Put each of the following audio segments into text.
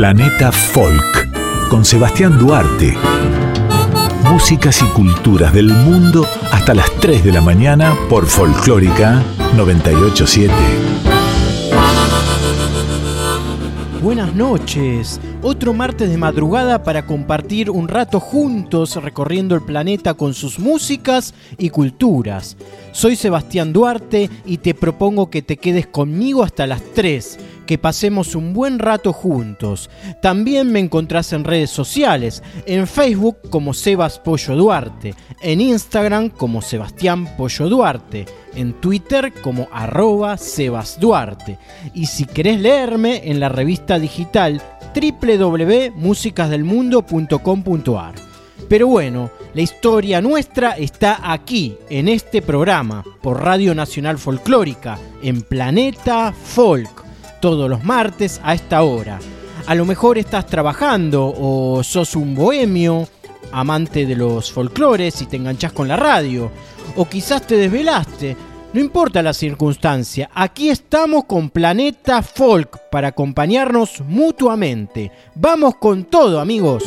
Planeta Folk con Sebastián Duarte. Músicas y culturas del mundo hasta las 3 de la mañana por Folclórica 987. Buenas noches, otro martes de madrugada para compartir un rato juntos recorriendo el planeta con sus músicas y culturas. Soy Sebastián Duarte y te propongo que te quedes conmigo hasta las 3 que pasemos un buen rato juntos. También me encontrás en redes sociales, en Facebook como Sebas Pollo Duarte, en Instagram como Sebastián Pollo Duarte, en Twitter como arroba Sebas Duarte. Y si querés leerme en la revista digital www.musicasdelmundo.com.ar. Pero bueno, la historia nuestra está aquí, en este programa, por Radio Nacional Folclórica, en Planeta Folk todos los martes a esta hora. A lo mejor estás trabajando o sos un bohemio, amante de los folclores y te enganchás con la radio. O quizás te desvelaste. No importa la circunstancia, aquí estamos con Planeta Folk para acompañarnos mutuamente. Vamos con todo amigos.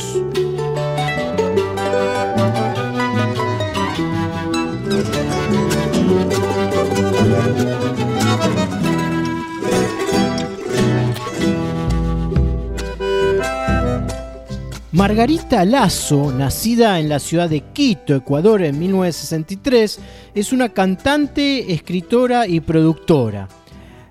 Margarita Lazo, nacida en la ciudad de Quito, Ecuador, en 1963, es una cantante, escritora y productora.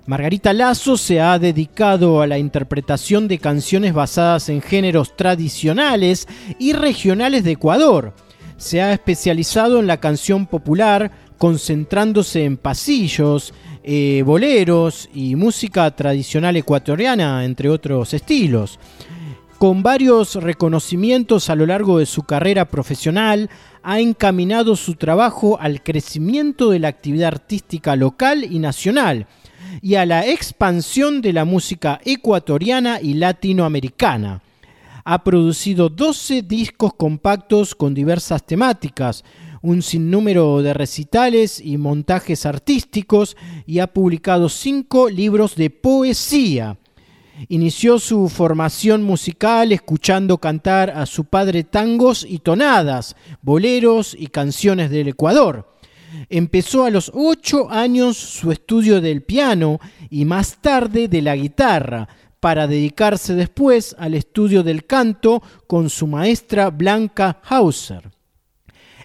Margarita Lazo se ha dedicado a la interpretación de canciones basadas en géneros tradicionales y regionales de Ecuador. Se ha especializado en la canción popular, concentrándose en pasillos, eh, boleros y música tradicional ecuatoriana, entre otros estilos. Con varios reconocimientos a lo largo de su carrera profesional, ha encaminado su trabajo al crecimiento de la actividad artística local y nacional y a la expansión de la música ecuatoriana y latinoamericana. Ha producido 12 discos compactos con diversas temáticas, un sinnúmero de recitales y montajes artísticos y ha publicado 5 libros de poesía. Inició su formación musical escuchando cantar a su padre tangos y tonadas, boleros y canciones del Ecuador. Empezó a los ocho años su estudio del piano y más tarde de la guitarra, para dedicarse después al estudio del canto con su maestra Blanca Hauser.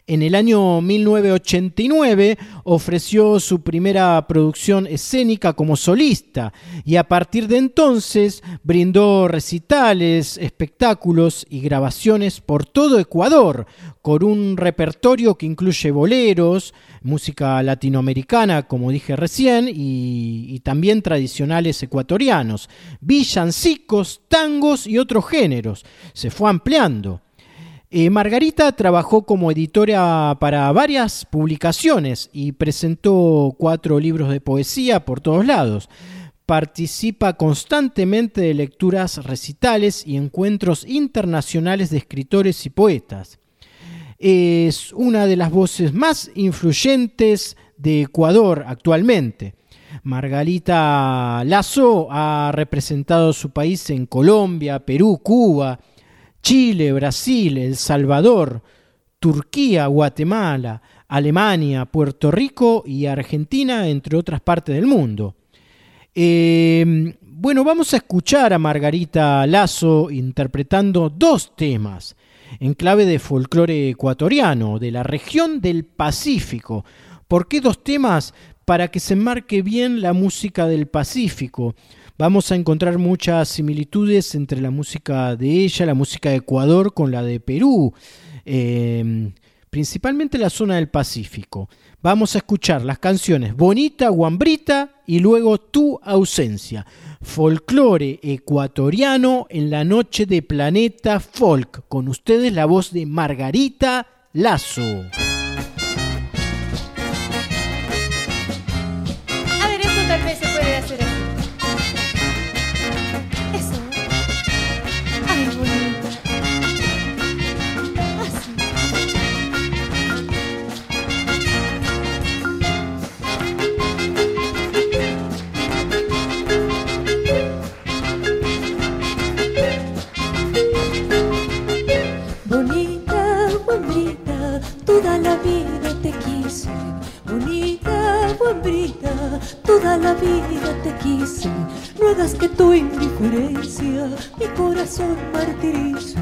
En el año 1989 ofreció su primera producción escénica como solista y a partir de entonces brindó recitales, espectáculos y grabaciones por todo Ecuador, con un repertorio que incluye boleros, música latinoamericana, como dije recién, y, también tradicionales ecuatorianos, villancicos, tangos y otros géneros. Se fue ampliando. Eh, Margarita trabajó como editora para varias publicaciones y presentó cuatro libros de poesía por todos lados. Participa constantemente de lecturas recitales y encuentros internacionales de escritores y poetas. Es una de las voces más influyentes de Ecuador actualmente. Margarita Lazo ha representado su país en Colombia, Perú, Cuba, Chile, Brasil, El Salvador, Turquía, Guatemala, Alemania, Puerto Rico y Argentina, entre otras partes del mundo. Em, bueno, vamos a escuchar a Margarita Lazo interpretando dos temas en clave de folclore ecuatoriano, de la región del Pacífico. ¿Por qué dos temas? Para que se marque bien la música del Pacífico vamos a encontrar muchas similitudes entre la música de ella, la música de Ecuador con la de Perú, em, principalmente la zona del Pacífico. Vamos a escuchar las canciones Bonita, Guambrita y luego Tu ausencia. Folclore ecuatoriano en la noche de Planeta Folk. Con ustedes la voz de Margarita Lazo. Toda la vida te quise. No hagas que tu indiferencia mi corazón martirice.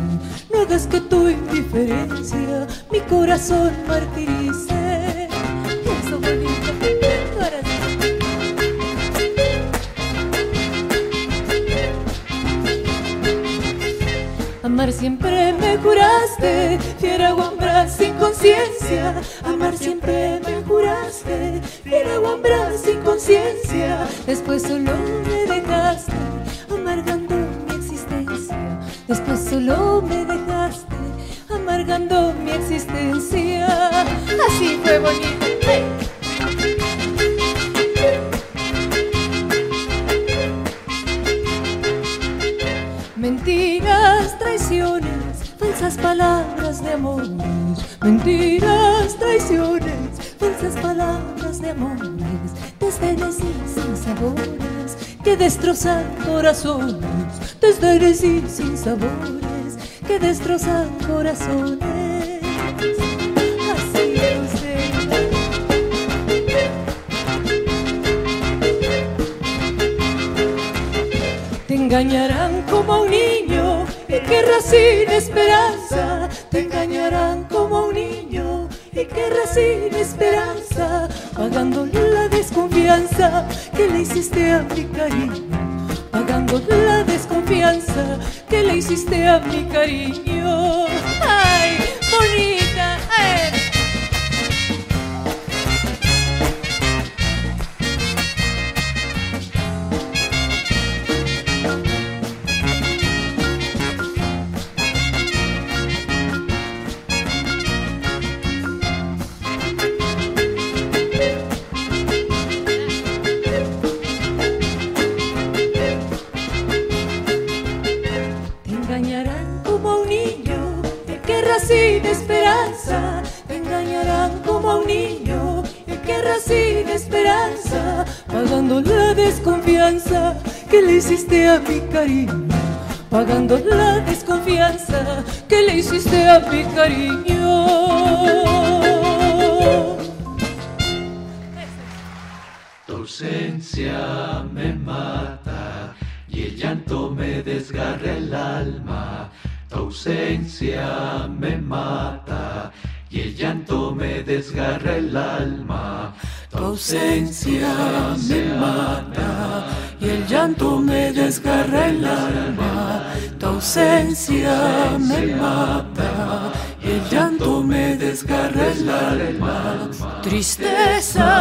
No hagas que tu indiferencia mi corazón martirice. Eso Amar siempre me juraste, fiera guambra sin conciencia. Amar siempre me sin conciencia. Después solo me dejaste, amargando mi existencia. Después solo me dejaste, amargando mi existencia. Así fue bonito. Mentiras, traiciones, falsas palabras de amores. Mentiras, traiciones, falsas palabras de amores. Desdenes y sin sabores que destrozan corazones. Desdenes y sin sabores que destrozan corazones. Así es Te engañarán como a un niño y querrás sin esperanza. Te engañarán sin esperanza. Pagando la desconfianza que le hiciste a mi cariño. Pagando la desconfianza que le hiciste a mi cariño. Pagando la desconfianza que le hiciste a mi cariño. Tu ausencia me mata y el llanto me desgarra el alma. Tu ausencia me mata y el llanto me desgarra el alma. Tu ausencia ausencia me mata y el llanto me desgarra el alma. Tristeza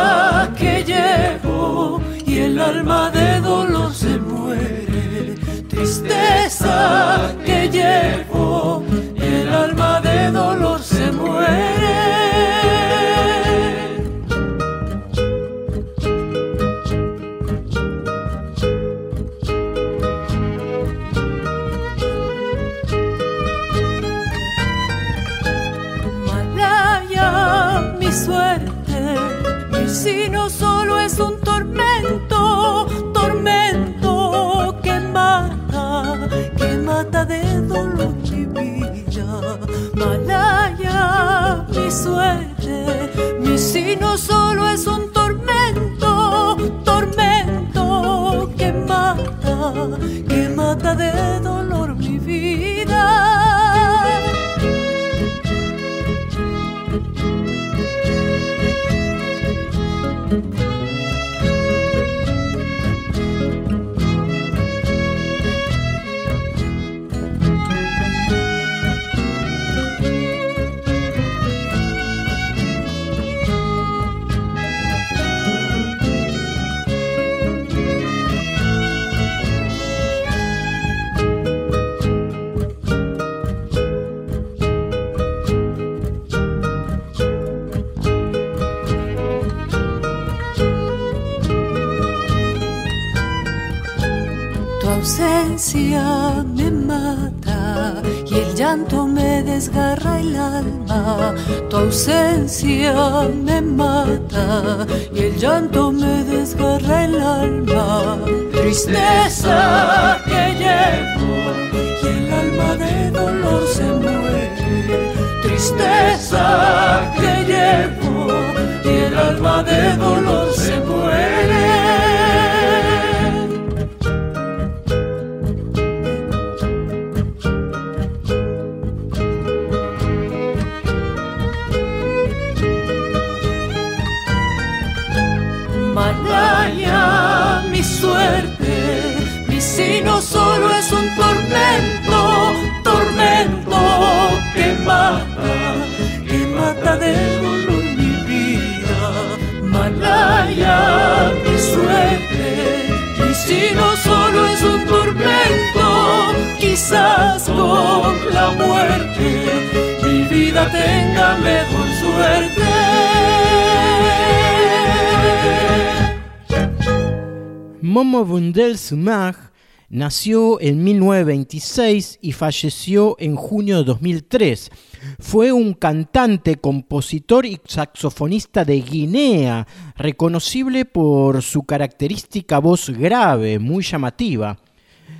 mata, que mata de dolor Tu ausencia me mata y el llanto me desgarra el alma. Tristeza que llevo y el alma de dolor se muere. Tristeza que llevo y el alma de dolor suerte. Momo Bundel Sumag nació en 1926 y falleció en junio de 2003. Fue un cantante, compositor y saxofonista de Guinea, reconocible por su característica voz grave, muy llamativa.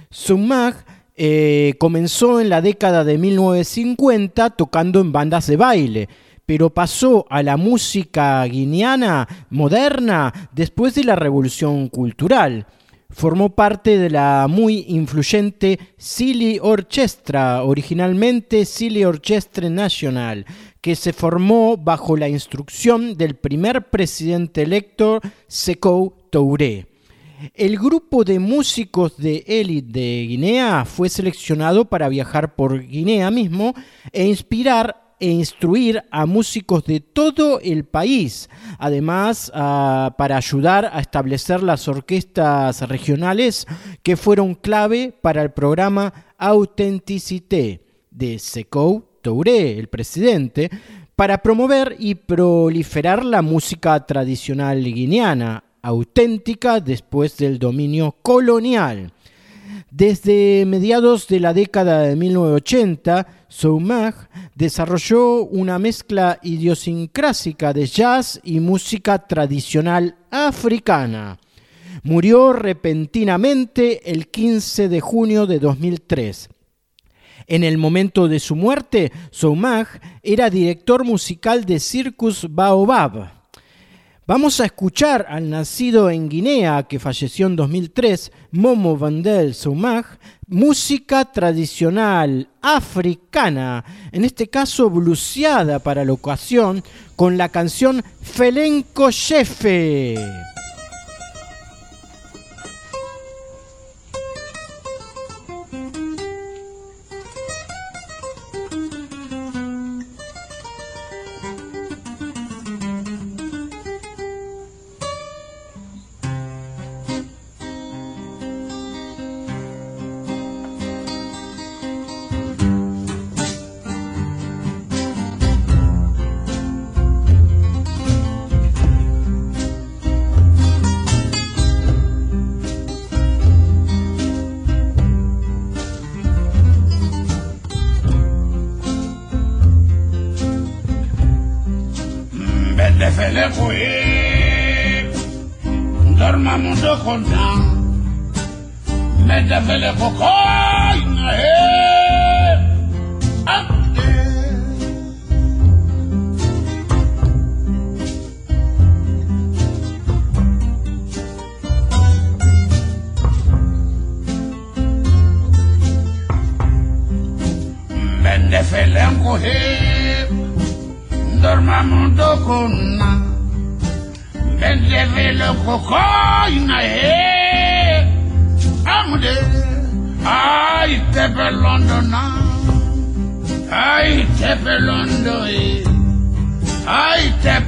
Sumag eh, comenzó en la década de 1950 tocando en bandas de baile pero pasó a la música guineana moderna después de la Revolución Cultural. Formó parte de la muy influyente Silly Orchestra, originalmente Silly Orchestra National, que se formó bajo la instrucción del primer presidente electo Sekou Touré. El grupo de músicos de élite de Guinea fue seleccionado para viajar por Guinea mismo e inspirar e instruir a músicos de todo el país, además ah, para ayudar a establecer las orquestas regionales que fueron clave para el programa Authenticité de Sekou Touré, el presidente, para promover y proliferar la música tradicional guineana, auténtica después del dominio colonial. Desde mediados de la década de 1980, Soumag desarrolló una mezcla idiosincrásica de jazz y música tradicional africana. Murió repentinamente el 15 de junio de 2003. En el momento de su muerte, Soumag era director musical de Circus Baobab. Vamos a escuchar al nacido en Guinea, que falleció en 2003, Momo Vandel Soumag, música tradicional africana, en este caso bluseada para la ocasión, con la canción Felenco Chefe.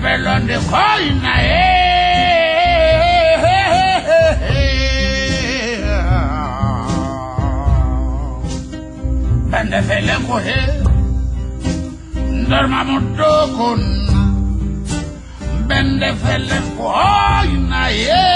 pelón de joina, Donde se le coge, dormamos con, vende se le coge, na, eh,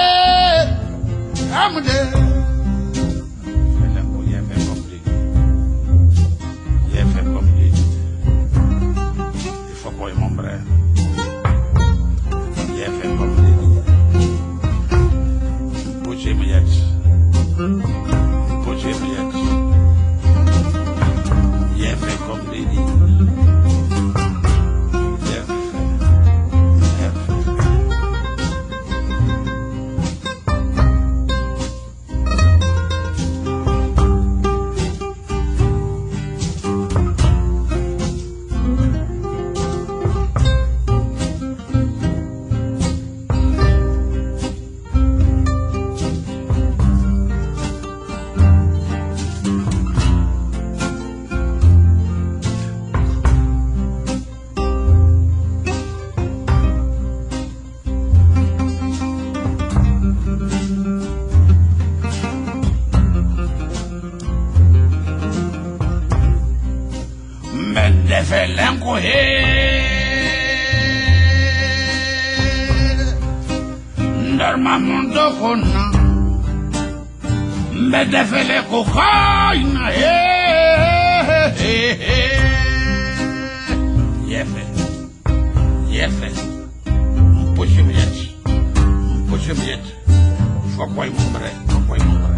cocaína. Hey, é hey, Jeffers, é um puxa-bilhete, um puxa-bilhete, só com a imumbre, só com a imumbre.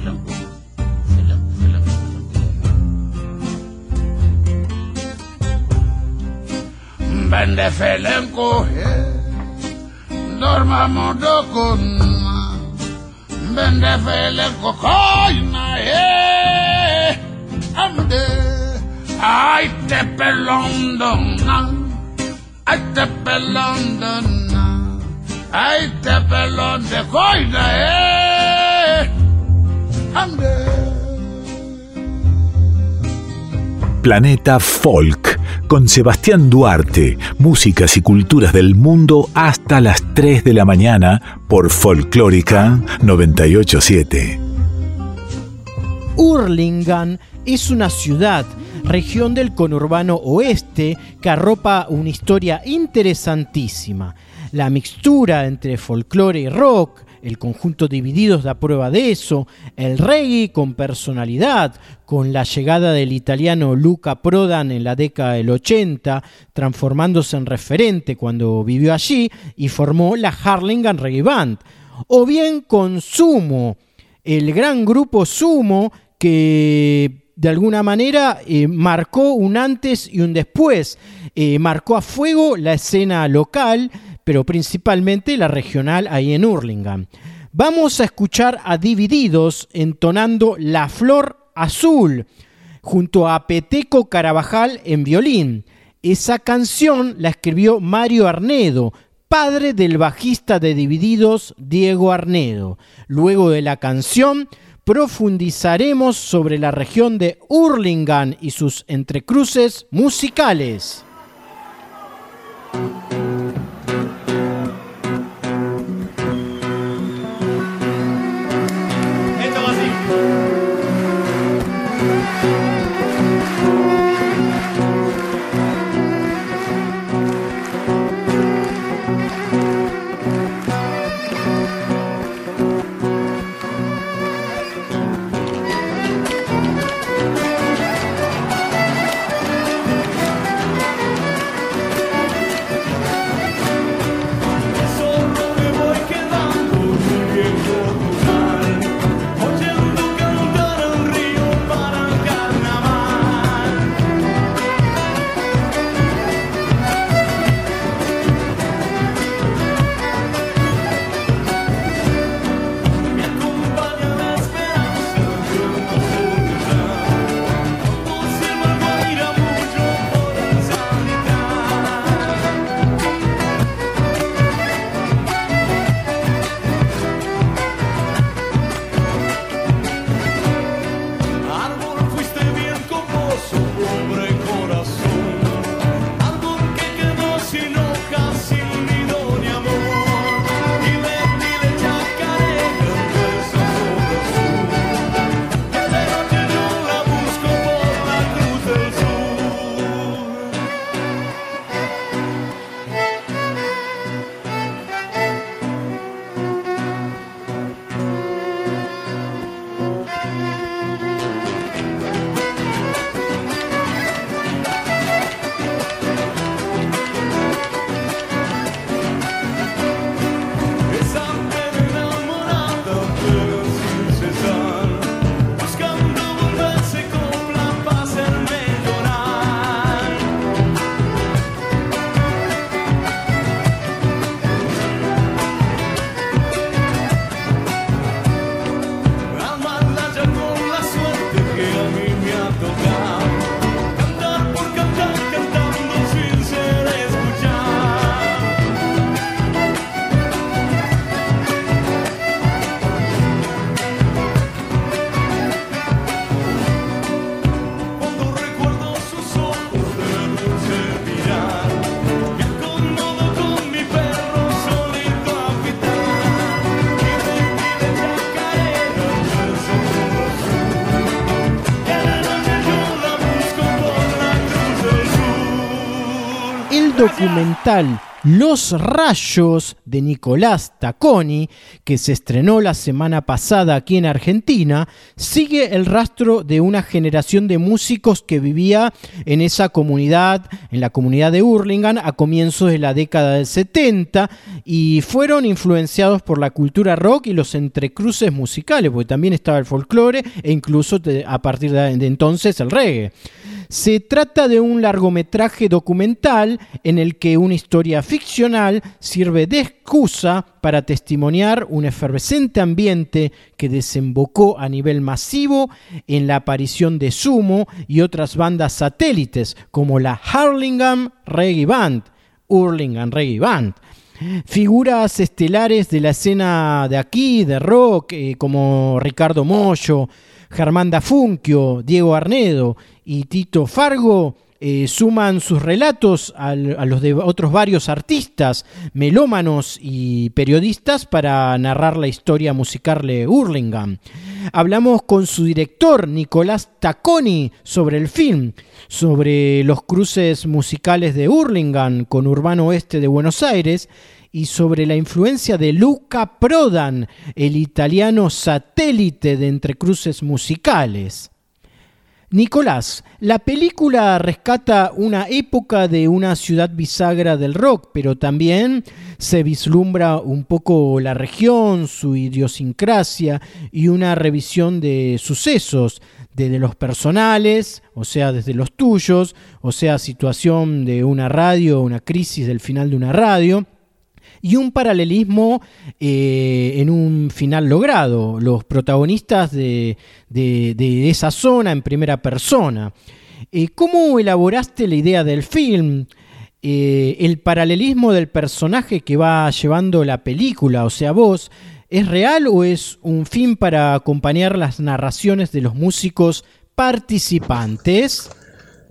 se lo, se lo, se lo, como. Vende eh, amde, eh. ay este te pelondona, ay este te pelondona, ay este te pelon de coina, eh. Planeta Folk con Sebastián Duarte, músicas y culturas del mundo hasta las 3 de la mañana por Folclórica 987. Urlingan es una ciudad, región del conurbano oeste que arropa una historia interesantísima. La mixtura entre folclore y rock, el conjunto Divididos da prueba de eso, el reggae con personalidad, con la llegada del italiano Luca Prodan en la década del 80, transformándose en referente cuando vivió allí y formó la Harlingham Reggae Band, o bien con Sumo, el gran grupo Sumo que de alguna manera eh, marcó un antes y un después, eh, marcó a fuego la escena local, pero principalmente la regional ahí en Hurlingham. Vamos a escuchar a Divididos entonando La Flor Azul junto a Peteco Carabajal en violín. Esa canción la escribió Mario Arnedo, padre del bajista de Divididos Diego Arnedo. Luego de la canción profundizaremos sobre la región de Hurlingham y sus entrecruces musicales. Documental Los Rayos de Nicolás Tacconi, que se estrenó la semana pasada aquí en Argentina, sigue el rastro de una generación de músicos que vivía en esa comunidad, en la comunidad de Hurlingham, a comienzos de la década del 70 y fueron influenciados por la cultura rock y los entrecruces musicales, porque también estaba el folclore e incluso a partir de entonces el reggae. Se trata de un largometraje documental en el que una historia ficcional sirve de excusa para testimoniar un efervescente ambiente que desembocó a nivel masivo en la aparición de Sumo y otras bandas satélites como la Harlingham Reggae Band, Hurlingham Reggae Band. Figuras estelares de la escena de aquí, de rock, eh, como Ricardo Mollo, Germán Funquio, Diego Arnedo y Tito Fargo eh, suman sus relatos a los de otros varios artistas, melómanos y periodistas para narrar la historia musical de Hurlingham. Hablamos con su director, Nicolás Tacconi, sobre el film, sobre los cruces musicales de Hurlingham con Urbano Oeste de Buenos Aires y sobre la influencia de Luca Prodan, el italiano satélite de entrecruces musicales. Nicolás, la película rescata una época de una ciudad bisagra del rock, pero también se vislumbra un poco la región, su idiosincrasia y una revisión de sucesos, desde los personales, o sea, desde los tuyos, o sea, situación de una radio, una crisis del final de una radio, y un paralelismo eh, en un final logrado, los protagonistas de, esa zona en primera persona. Eh, ¿Cómo elaboraste la idea del film? Eh, el paralelismo del personaje que va llevando la película, o sea, vos, ¿es real o es un fin para acompañar las narraciones de los músicos participantes?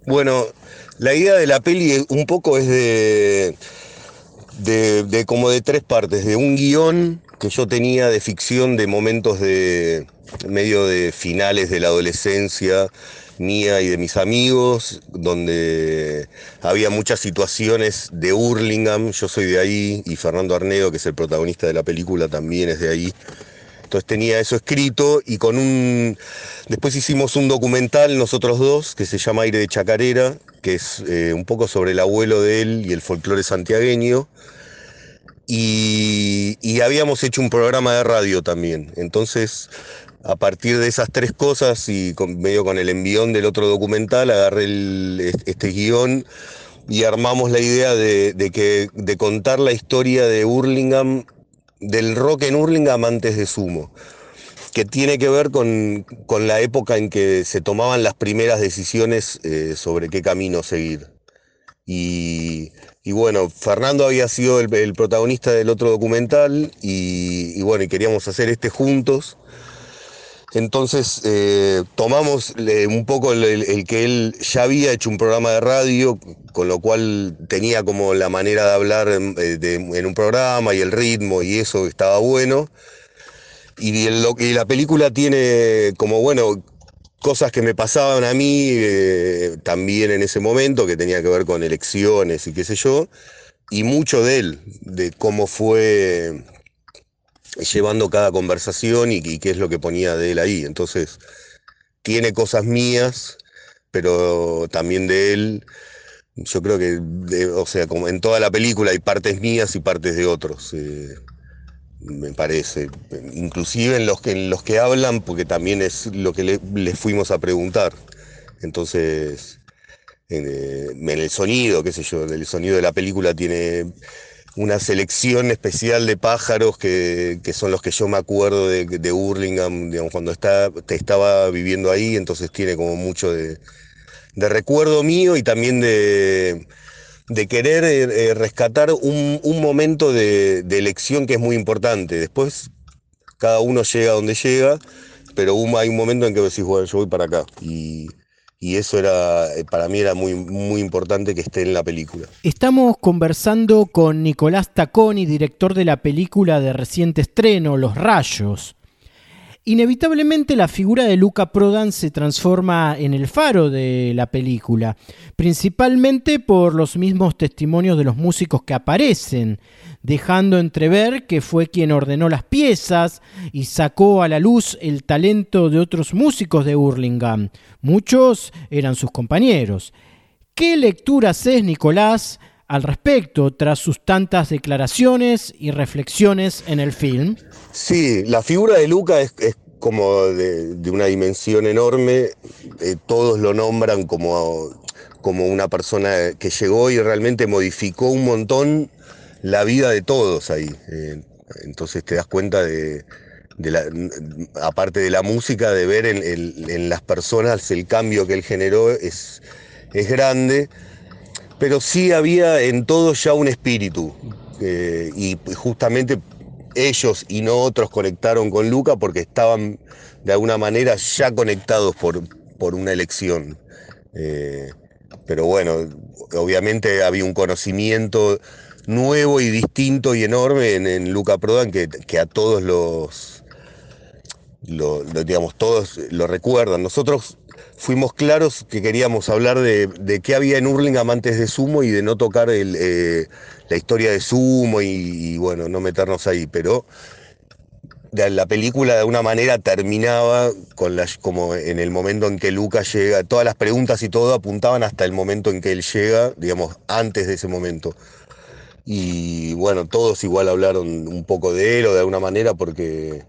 Bueno, la idea de la peli un poco es de de, como de tres partes, de un guion que yo tenía de ficción de momentos de medio de finales de la adolescencia mía y de mis amigos, donde había muchas situaciones de Hurlingham, yo soy de ahí, y Fernando Arnedo, que es el protagonista de la película, también es de ahí. Entonces tenía eso escrito y con un... Después hicimos un documental nosotros dos que se llama Aire de Chacarera, que es eh, un poco sobre el abuelo de él y el folclore santiagueño. Y, habíamos hecho un programa de radio también. Entonces, a partir de esas tres cosas y medio con el envión del otro documental, agarré este guion y armamos la idea de, que, de contar la historia de Hurlingham, del rock en Hurlingham antes de Sumo que tiene que ver con, la época en que se tomaban las primeras decisiones eh, sobre qué camino seguir. Y, bueno, Fernando había sido el, protagonista del otro documental y, bueno, y queríamos hacer este juntos. Entonces eh, tomamos un poco el, que él ya había hecho un programa de radio, con lo cual tenía como la manera de hablar en, eh, un programa y el ritmo y eso estaba bueno. Y, la película tiene como, bueno, cosas que me pasaban a mí eh, también en ese momento, que tenía que ver con elecciones y qué sé yo, y mucho de él, de cómo fue llevando cada conversación y, qué es lo que ponía de él ahí. Entonces, tiene cosas mías, pero también de él. Yo creo que, o sea, como en toda la película hay partes mías y partes de otros. Eh, me parece, inclusive en los que, hablan, porque también es lo que les le fuimos a preguntar. Entonces, eh, en, el sonido, qué sé yo, el sonido de la película tiene una selección especial de pájaros que, son los que yo me acuerdo de, de Hurlingham, cuando está, te estaba viviendo ahí, entonces tiene como mucho de recuerdo mío y también de de querer eh, eh, rescatar un, momento de, elección que es muy importante. Después cada uno llega donde llega, pero hay un momento en que decís, bueno, yo voy para acá. Eso era, eh, para mí era muy, muy importante que esté en la película. Estamos conversando con Nicolás Taconi, director de la película de reciente estreno, Los Rayos. Inevitablemente la figura de Luca Prodan se transforma en el faro de la película, principalmente por los mismos testimonios de los músicos que aparecen, dejando entrever que fue quien ordenó las piezas y sacó a la luz el talento de otros músicos de Hurlingham. Muchos eran sus compañeros. ¿Qué lectura haces, Nicolás, al respecto tras sus tantas declaraciones y reflexiones en el film? Sí, la figura de Luca es, como de, una dimensión enorme. Eh, todos lo nombran como, como una persona que llegó y realmente modificó un montón la vida de todos ahí. Eh, entonces te das cuenta de, la, aparte de la música, de ver en, las personas el cambio que él generó es, es grande. Pero sí había en todo ya un espíritu. Eh, y justamente ellos y no otros conectaron con Luca porque estaban de alguna manera ya conectados por, por una elección. Eh, pero bueno, obviamente había un conocimiento nuevo y distinto y enorme en, Luca Prodan que, a todos los, digamos, todos lo recuerdan. Nosotros fuimos claros que queríamos hablar de, qué había en Hurlingham antes de Sumo y de no tocar eh, la historia de Sumo y, bueno, no meternos ahí, pero la película de alguna manera terminaba como en el momento en que Luca llega, todas las preguntas y todo apuntaban hasta el momento en que él llega, digamos, antes de ese momento. Y bueno, todos igual hablaron un poco de él o de alguna manera porque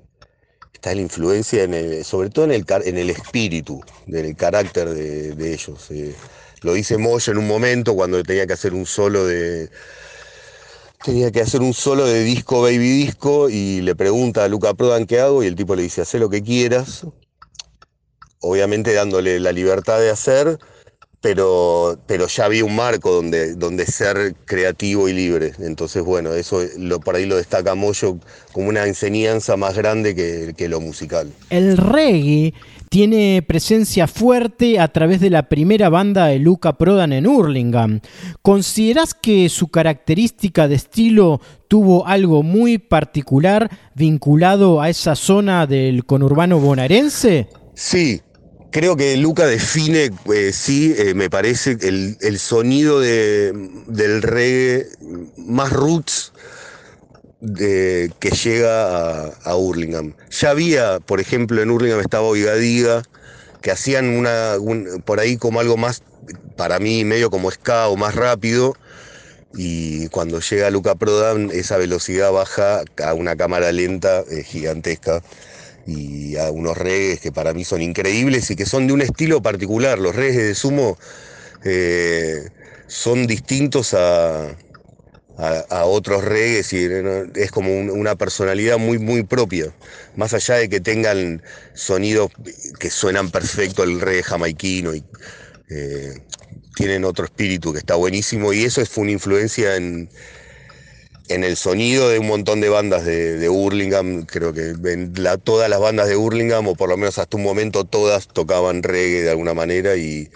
está la influencia, en sobre todo en el, en el espíritu, carácter de, ellos. Eh. lo dice Moya en un momento cuando tenía que hacer un solo de. Tenía que hacer un solo de disco baby disco y le pregunta a Luca Prodan qué hago y el tipo le dice, haz lo que quieras, obviamente dándole la libertad de hacer, pero, pero ya había un marco donde, donde ser creativo y libre. Entonces, bueno, eso lo, por ahí lo destaca Moyo como una enseñanza más grande que, lo musical. El reggae tiene presencia fuerte a través de la primera banda de Luca Prodan en Hurlingham. ¿Consideras que su característica de estilo tuvo algo muy particular vinculado a esa zona del conurbano bonaerense? Sí, Creo que Luca define, eh, sí, eh, me parece, el, sonido del reggae más roots que llega a, a, Hurlingham. Ya había, por ejemplo, en Hurlingham estaba Oigadiga, que hacían una, por ahí como algo más, para mí, medio como ska o más rápido. Y cuando llega Luca Prodan, esa velocidad baja a una cámara lenta eh, gigantesca y a unos reggaes que para mí son increíbles y que son de un estilo particular. Los reggaes de sumo eh, son distintos a, a, otros reggaes y es como una personalidad muy, muy propia. Más allá de que tengan sonidos que suenan perfecto el reggae jamaiquino y eh, tienen otro espíritu que está buenísimo y eso fue una influencia en en el sonido de un montón de bandas de, de Hurlingham, creo que todas las bandas de Hurlingham, o por lo menos hasta un momento todas tocaban reggae de alguna manera y,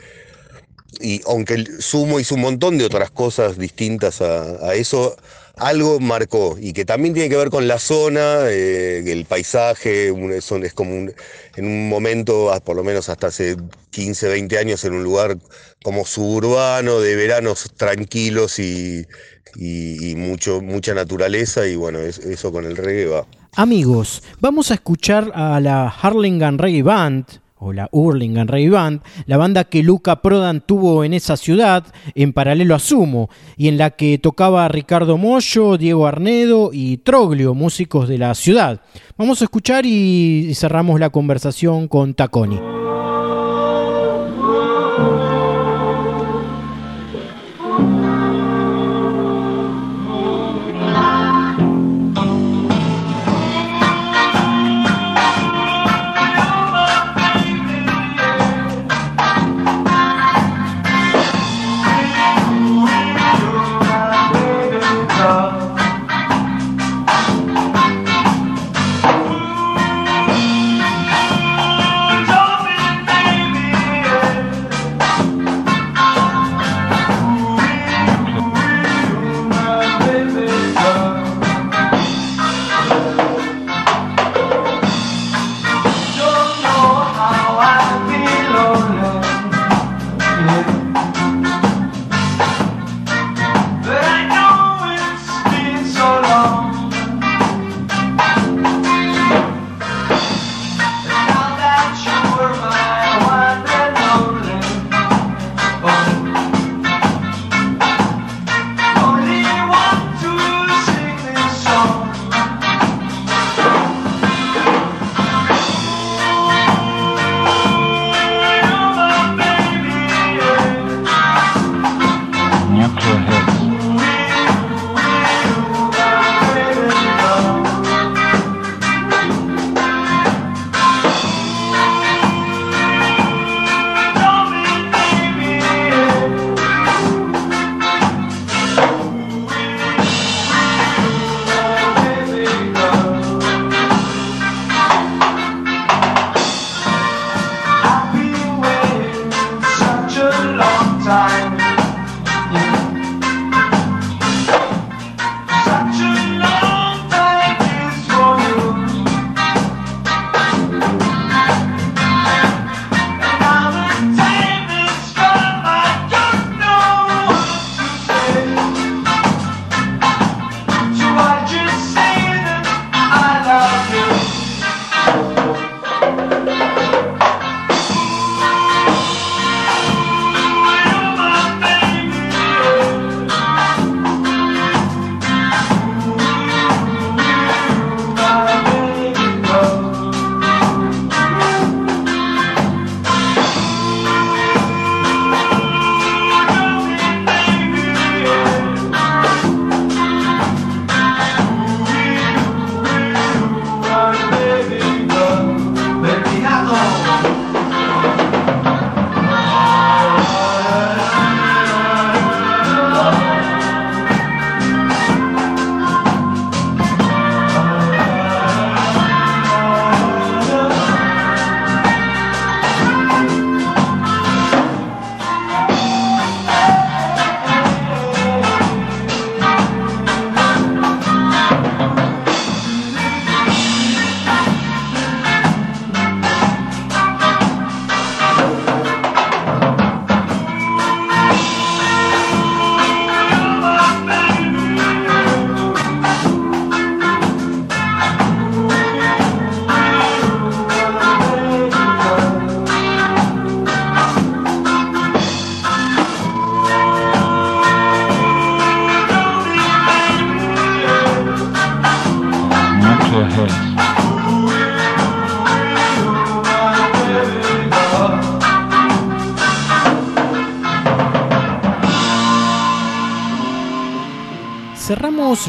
y aunque Sumo hizo un montón de otras cosas distintas a, eso, algo marcó y que también tiene que ver con la zona, eh, el paisaje, es como en un momento, ah, por lo menos hasta hace 15, 20 años, en un lugar como suburbano, de veranos tranquilos y, y, mucho, mucha naturaleza y bueno, eso con el reggae va. Amigos, vamos a escuchar a la Harlingham Reggae Band, o la Hurlingham Reggae Band, la banda que Luca Prodan tuvo en esa ciudad, en paralelo a Sumo, y en la que tocaba Ricardo Mollo, Diego Arnedo y Troglio, músicos de la ciudad. Vamos a escuchar y cerramos la conversación con Taconi.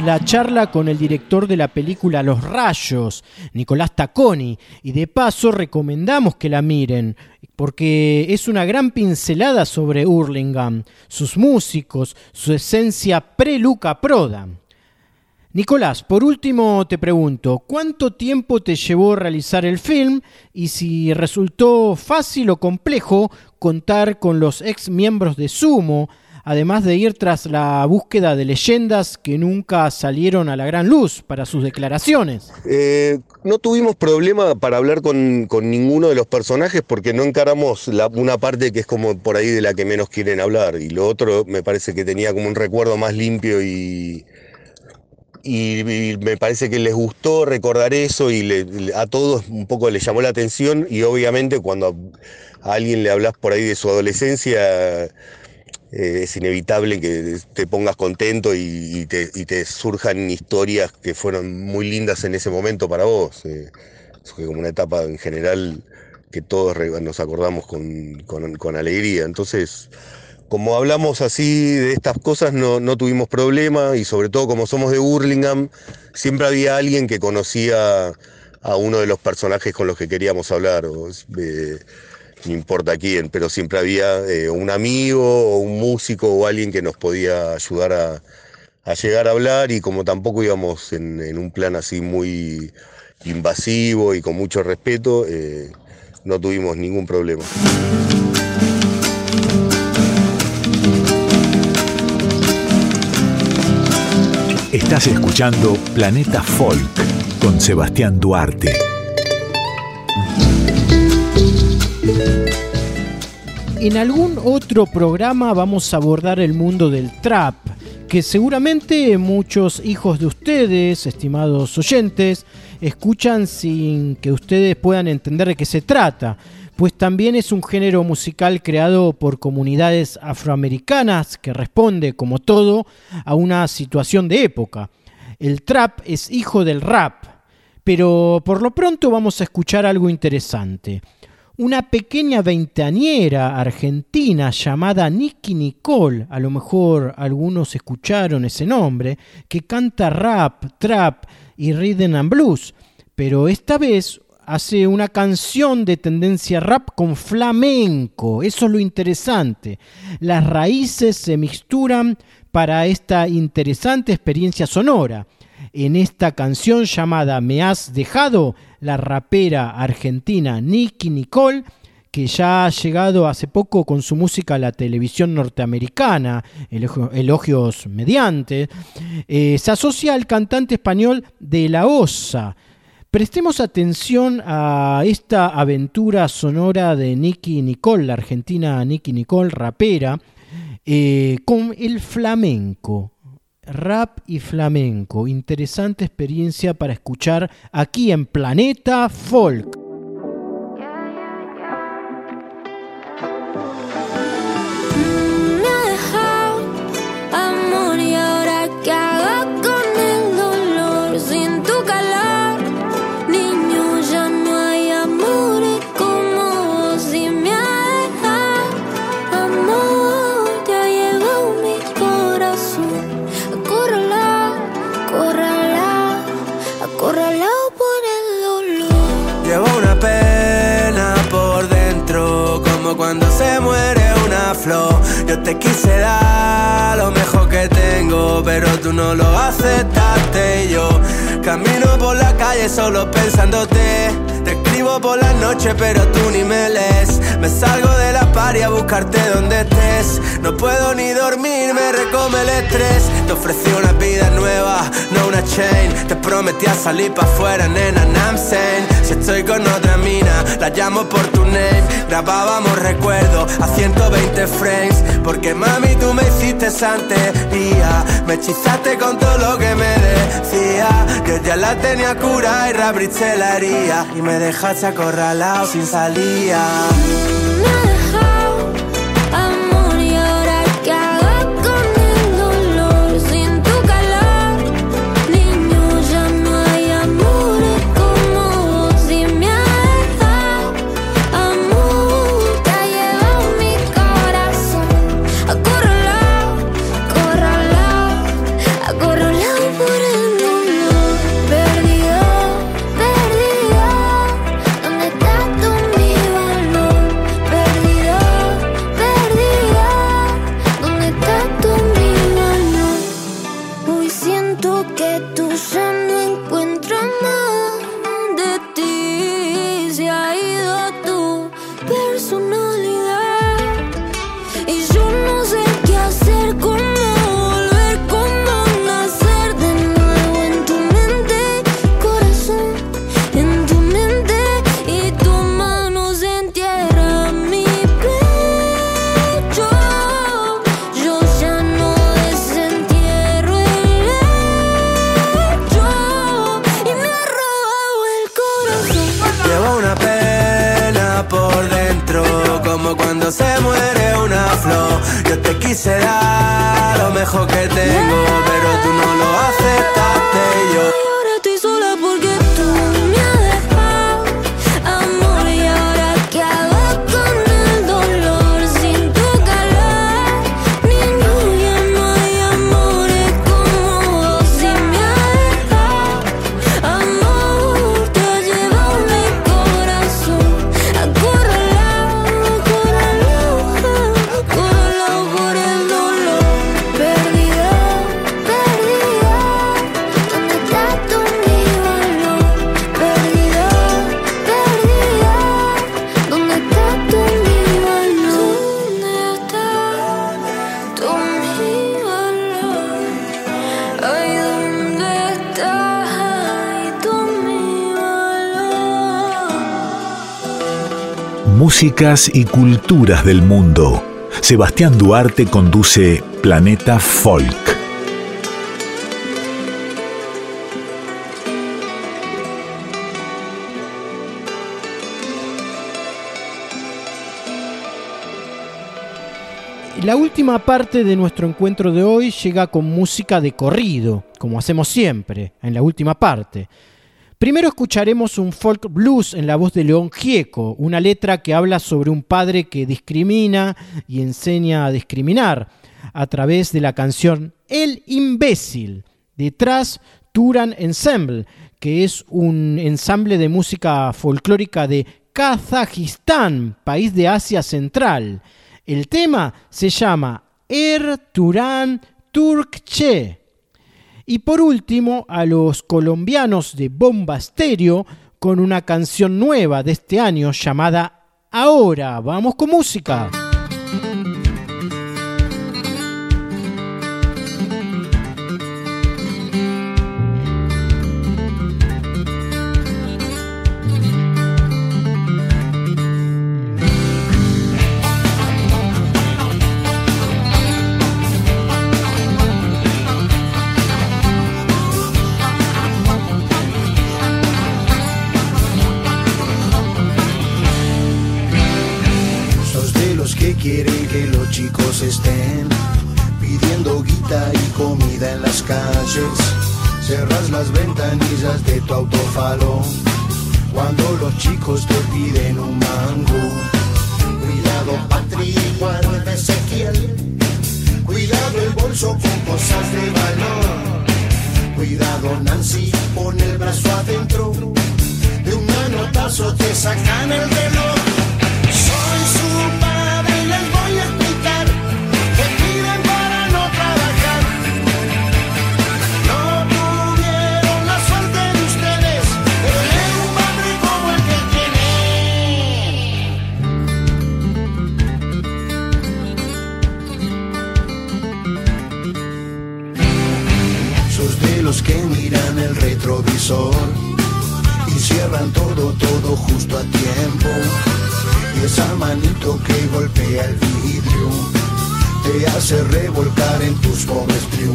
La charla con el director de la película Los Rayos, Nicolás Tacconi, y de paso recomendamos que la miren, porque es una gran pincelada sobre Hurlingham, sus músicos, su esencia pre-Luca Proda. Nicolás, por último te pregunto, ¿cuánto tiempo te llevó realizar el film y si resultó fácil o complejo contar con los ex miembros de Sumo, además de ir tras la búsqueda de leyendas que nunca salieron a la gran luz para sus declaraciones. Eh, no tuvimos problema para hablar con, ninguno de los personajes porque no encaramos una parte que es como por ahí de la que menos quieren hablar y lo otro me parece que tenía como un recuerdo más limpio y, y, me parece que les gustó recordar eso y a todos un poco les llamó la atención y obviamente cuando a alguien le hablas por ahí de su adolescencia eh, es inevitable que te pongas contento y, te, surjan historias que fueron muy lindas en ese momento para vos. Eh, es como una etapa en general que todos nos acordamos con, alegría. Entonces, como hablamos así de estas cosas, no, tuvimos problema y sobre todo como somos de Burlingame, siempre había alguien que conocía a uno de los personajes con los que queríamos hablar. Eh, no importa quién, pero siempre había eh, un amigo o un músico o alguien que nos podía ayudar a, llegar a hablar y como tampoco íbamos en, un plan así muy invasivo y con mucho respeto, eh, no tuvimos ningún problema. Estás escuchando Planeta Folk con Sebastián Duarte. En algún otro programa vamos a abordar el mundo del trap, que seguramente muchos hijos de ustedes, estimados oyentes, escuchan sin que ustedes puedan entender de qué se trata, pues también es un género musical creado por comunidades afroamericanas que responde, como todo, a una situación de época. El trap es hijo del rap, pero por lo pronto vamos a escuchar algo interesante una pequeña veinteañera argentina llamada Nicky Nicole, a lo mejor algunos escucharon ese nombre, que canta rap, trap y rhythm and blues, pero esta vez hace una canción de tendencia rap con flamenco, eso es lo interesante. Las raíces se mixturan para esta interesante experiencia sonora. En esta canción llamada Me has dejado, la rapera argentina Nicky Nicole, que ya ha llegado hace poco con su música a la televisión norteamericana, elogios mediante, eh, se asocia al cantante español de La Osa. Prestemos atención a esta aventura sonora de Nicky Nicole, la argentina Nicky Nicole, rapera, eh, con el flamenco rap y flamenco. Interesante experiencia para escuchar aquí en Planeta Folk. Yo te quise dar lo mejor que tengo, pero tú no lo aceptaste. Y yo camino por la calle solo pensándote. Te escribo por la noche, pero tú ni me lees. Me salgo de la party a buscarte donde estés. No puedo ni dormir, me recome el estrés. Te ofrecí una vida nueva, no una chain. Te prometí a salir pa' afuera, nena, I'm saying. Si estoy con otra mina, la llamo por tu name. Grabábamos recuerdos a 120 frames. Porque mami, tú me hiciste santería. Me hechizaste con todo lo que me decía. Ya la tenía cura y reabriste la haría. Y me dejaste acorralado sin salida. Por dentro, como cuando se muere una flor. Yo te quise dar lo mejor que Y culturas del mundo. Sebastián Duarte conduce Planeta Folk. La última parte de nuestro encuentro de hoy llega con música de corrido, como hacemos siempre, en la última parte. Primero escucharemos un folk blues en la voz de León Gieco, una letra que habla sobre un padre que discrimina y enseña a discriminar a través de la canción El imbécil. Detrás, Turan Ensemble, que es un ensamble de música folclórica de Kazajistán, país de Asia Central. El tema se llama Er Turan Turkche. Y por último, a los colombianos de Bomba Stereo con una canción nueva de este año llamada Ahora, vamos con música. Chicos estén pidiendo guita y comida en las calles. Cerras las ventanillas de tu autofalo cuando los chicos te piden un mango. Cuidado, Patri, guarda Ezequiel. Cuidado el bolso con cosas de valor. Cuidado, Nancy, pon el brazo adentro. De un manotazo te sacan el reloj.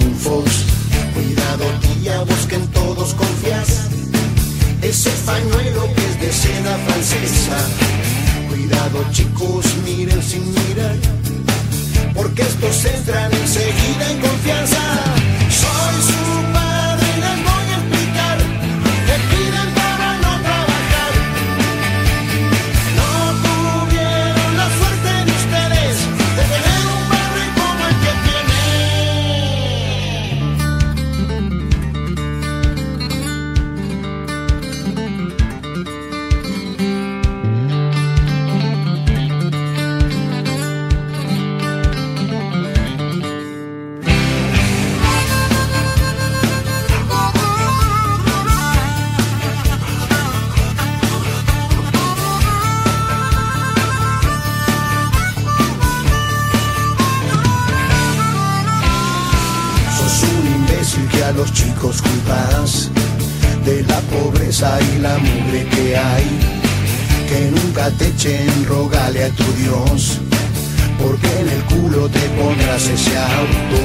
Triunfos. Cuidado, tía, vos que en todos confías. Ese pañuelo que es de seda francesa. Cuidado, chicos, miren sin mirar. Porque estos entran enseguida en confianza. Soy su y la mugre que hay. Que nunca te echen, rogale a tu Dios, porque en el culo te pondrás ese auto.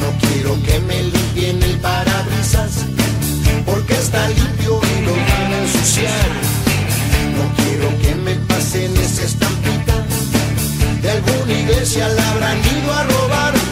No quiero que me limpien el parabrisas, porque está limpio y lo van a ensuciar. No quiero que me pasen esa estampita de alguna iglesia la habrán ido a robar.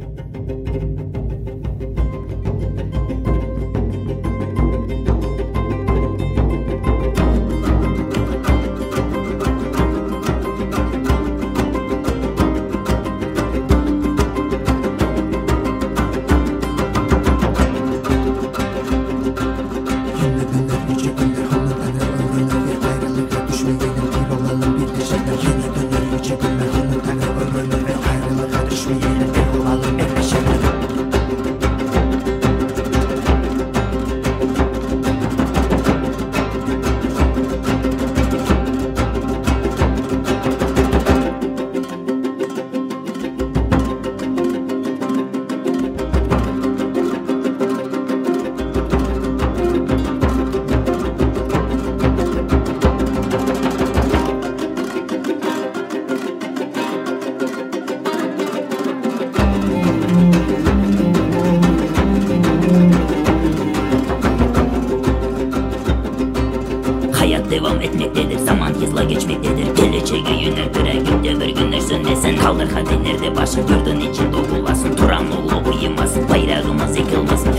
кешегі елдер түрегепте бір күні сөнбесін Қалдырға қатерлерде башың көрдің ечен боласын тұрам ұлы бұйымасын байрағымыз екі болсын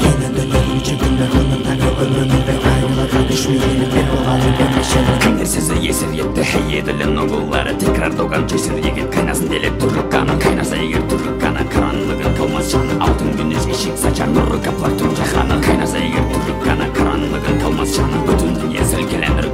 кімдер сөзі есер етті еділін ұғылары текрар доған кесір егет қайнасын делеп түрік қана қайнаса егер жаны алтын күнеш ешек сачар нұры каплар түн жаһаны қайнаса егер жаны бүтін дүние сілкелендір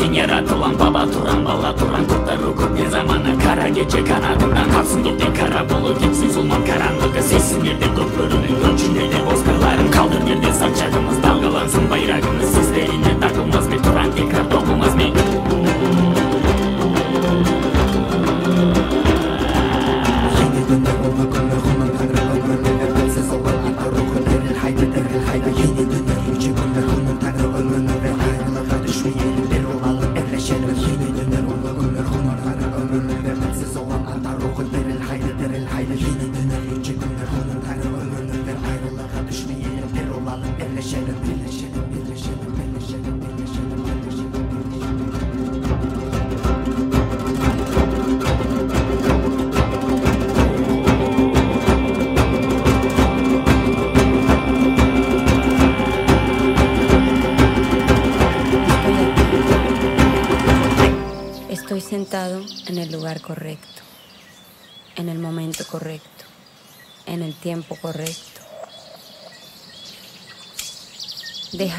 üstün yaratılan baba duran bala duran kurtlar hukuk ne zamana kara gece kanadından kalsın dut kara bulut dipsiz ulman karanlığı sessin bir de dutlarının de bozkırların kaldır bir de saçakımız dalgalansın. Bayrağımız sizlerinde takılmaz. Bir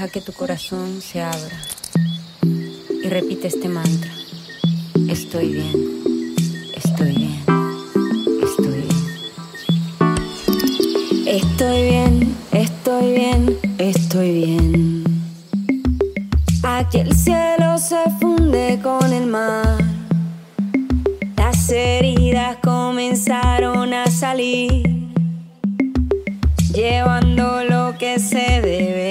Deja que tu corazón se abra y repite este mantra. Estoy bien, estoy bien, estoy bien. Estoy bien, estoy bien, estoy bien. Aquí el cielo se funde con el mar. Las heridas comenzaron a salir, llevando lo que se debe